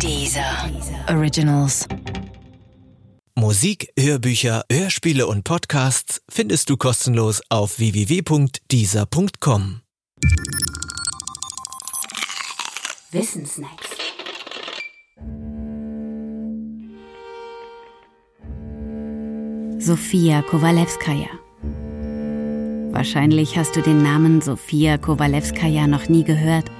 Dieser Originals. Musik, Hörbücher, Hörspiele und Podcasts findest du kostenlos auf www.dieser.com. Wissensnacks. Sofia Kowalewskaja. Wahrscheinlich hast du den Namen Sofia Kowalewskaja noch nie gehört.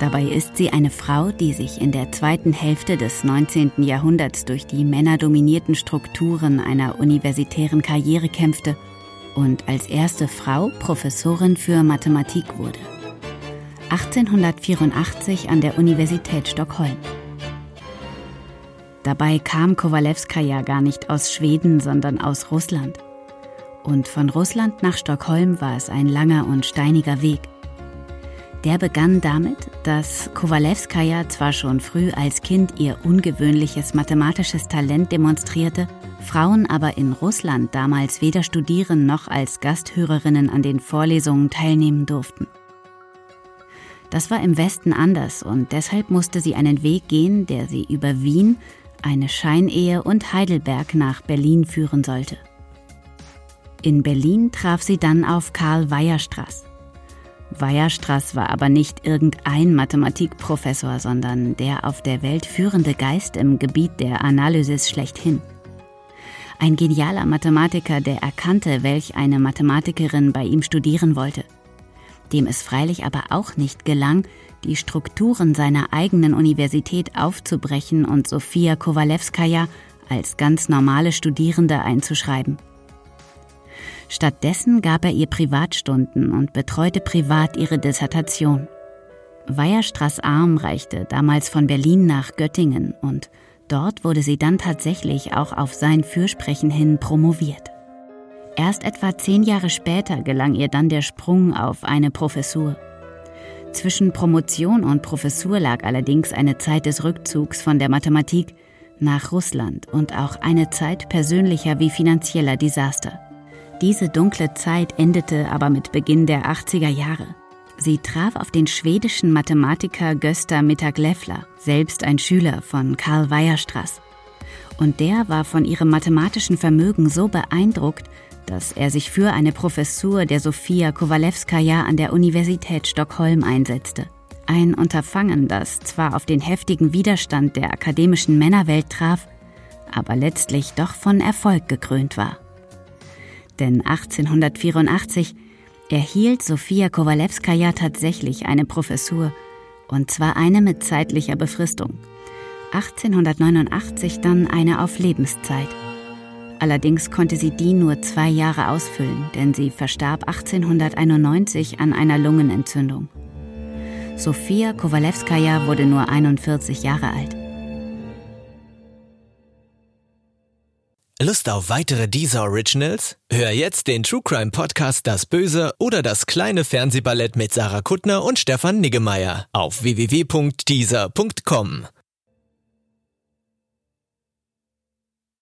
Dabei ist sie eine Frau, die sich in der zweiten Hälfte des 19. Jahrhunderts durch die männerdominierten Strukturen einer universitären Karriere kämpfte und als erste Frau Professorin für Mathematik wurde. 1884 an der Universität Stockholm. Dabei kam Kowalewskaja gar nicht aus Schweden, sondern aus Russland. Und von Russland nach Stockholm war es ein langer und steiniger Weg. Der begann damit, dass Kowalewskaja zwar schon früh als Kind ihr ungewöhnliches mathematisches Talent demonstrierte, Frauen aber in Russland damals weder studieren noch als Gasthörerinnen an den Vorlesungen teilnehmen durften. Das war im Westen anders und deshalb musste sie einen Weg gehen, der sie über Wien, eine Scheinehe und Heidelberg nach Berlin führen sollte. In Berlin traf sie dann auf Karl Weierstrass. Weierstrass war aber nicht irgendein Mathematikprofessor, sondern der auf der Welt führende Geist im Gebiet der Analysis schlechthin. Ein genialer Mathematiker, der erkannte, welch eine Mathematikerin bei ihm studieren wollte. Dem es freilich aber auch nicht gelang, die Strukturen seiner eigenen Universität aufzubrechen und Sofia Kowalewskaja als ganz normale Studierende einzuschreiben. Stattdessen gab er ihr Privatstunden und betreute privat ihre Dissertation. Weierstraß Arm reichte damals von Berlin nach Göttingen und dort wurde sie dann tatsächlich auch auf sein Fürsprechen hin promoviert. Erst etwa zehn Jahre später gelang ihr dann der Sprung auf eine Professur. Zwischen Promotion und Professur lag allerdings eine Zeit des Rückzugs von der Mathematik nach Russland und auch eine Zeit persönlicher wie finanzieller Desaster. Diese dunkle Zeit endete aber mit Beginn der 80er Jahre. Sie traf auf den schwedischen Mathematiker Gösta Mittagleffler, selbst ein Schüler von Karl Weierstrass. Und der war von ihrem mathematischen Vermögen so beeindruckt, dass er sich für eine Professur der Sofia Kowalewskaja an der Universität Stockholm einsetzte. Ein Unterfangen, das zwar auf den heftigen Widerstand der akademischen Männerwelt traf, aber letztlich doch von Erfolg gekrönt war denn 1884 erhielt Sofia Kowalewskaja tatsächlich eine Professur, und zwar eine mit zeitlicher Befristung. 1889 dann eine auf Lebenszeit. Allerdings konnte sie die nur zwei Jahre ausfüllen, denn sie verstarb 1891 an einer Lungenentzündung. Sofia Kowalewskaja wurde nur 41 Jahre alt. Lust auf weitere Deezer Originals? Hör jetzt den True Crime Podcast Das Böse oder das kleine Fernsehballett mit Sarah Kuttner und Stefan Niggemeier auf www.deezer.com.